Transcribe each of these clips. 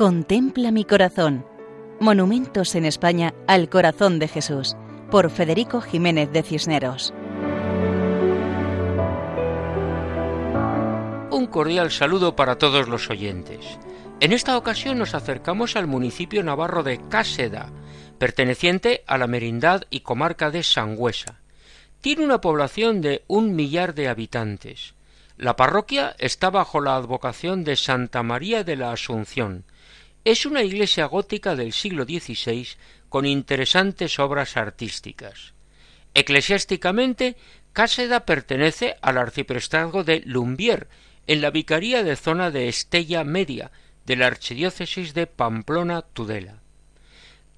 Contempla mi corazón. Monumentos en España al corazón de Jesús, por Federico Jiménez de Cisneros. Un cordial saludo para todos los oyentes. En esta ocasión nos acercamos al municipio navarro de Cáseda, perteneciente a la merindad y comarca de Sangüesa. Tiene una población de un millar de habitantes. La parroquia está bajo la advocación de Santa María de la Asunción, es una iglesia gótica del siglo XVI con interesantes obras artísticas. Eclesiásticamente, Cáseda pertenece al arciprestazgo de Lumbier, en la vicaría de zona de Estella Media, de la archidiócesis de Pamplona-Tudela.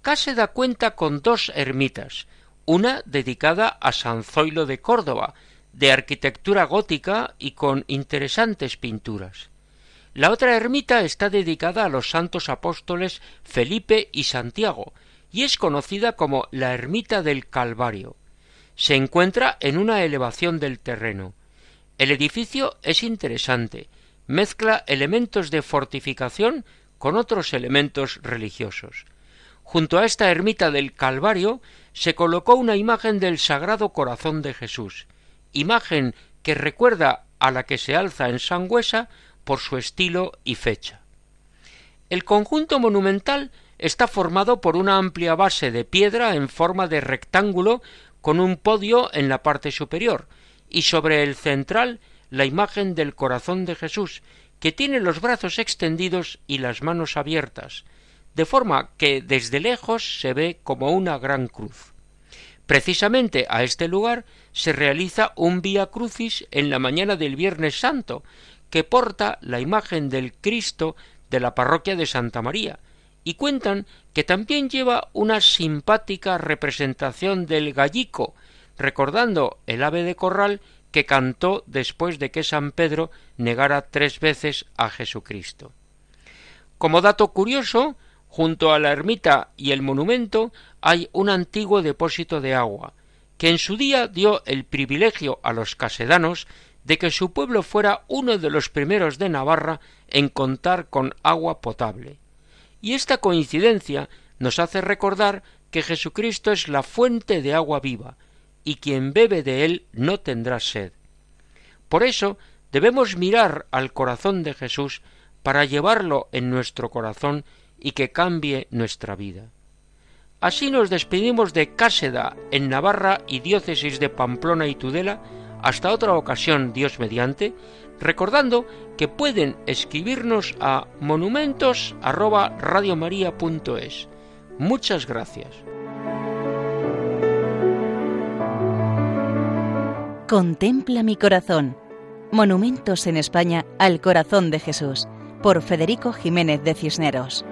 Cáseda cuenta con dos ermitas, una dedicada a San Zoilo de Córdoba, de arquitectura gótica y con interesantes pinturas. La otra ermita está dedicada a los santos apóstoles Felipe y Santiago, y es conocida como la ermita del Calvario. Se encuentra en una elevación del terreno. El edificio es interesante, mezcla elementos de fortificación con otros elementos religiosos. Junto a esta ermita del Calvario se colocó una imagen del Sagrado Corazón de Jesús, imagen que recuerda a la que se alza en Sangüesa por su estilo y fecha. El conjunto monumental está formado por una amplia base de piedra en forma de rectángulo con un podio en la parte superior y sobre el central la imagen del corazón de Jesús, que tiene los brazos extendidos y las manos abiertas, de forma que desde lejos se ve como una gran cruz. Precisamente a este lugar se realiza un vía crucis en la mañana del Viernes Santo, que porta la imagen del Cristo de la parroquia de Santa María, y cuentan que también lleva una simpática representación del gallico, recordando el ave de corral que cantó después de que San Pedro negara tres veces a Jesucristo. Como dato curioso, junto a la ermita y el monumento hay un antiguo depósito de agua, que en su día dio el privilegio a los casedanos de que su pueblo fuera uno de los primeros de Navarra en contar con agua potable. Y esta coincidencia nos hace recordar que Jesucristo es la fuente de agua viva, y quien bebe de él no tendrá sed. Por eso debemos mirar al corazón de Jesús para llevarlo en nuestro corazón y que cambie nuestra vida. Así nos despedimos de Cáseda, en Navarra y diócesis de Pamplona y Tudela, hasta otra ocasión, Dios mediante, recordando que pueden escribirnos a monumentos@radiomaria.es. Muchas gracias. Contempla mi corazón. Monumentos en España al corazón de Jesús por Federico Jiménez de Cisneros.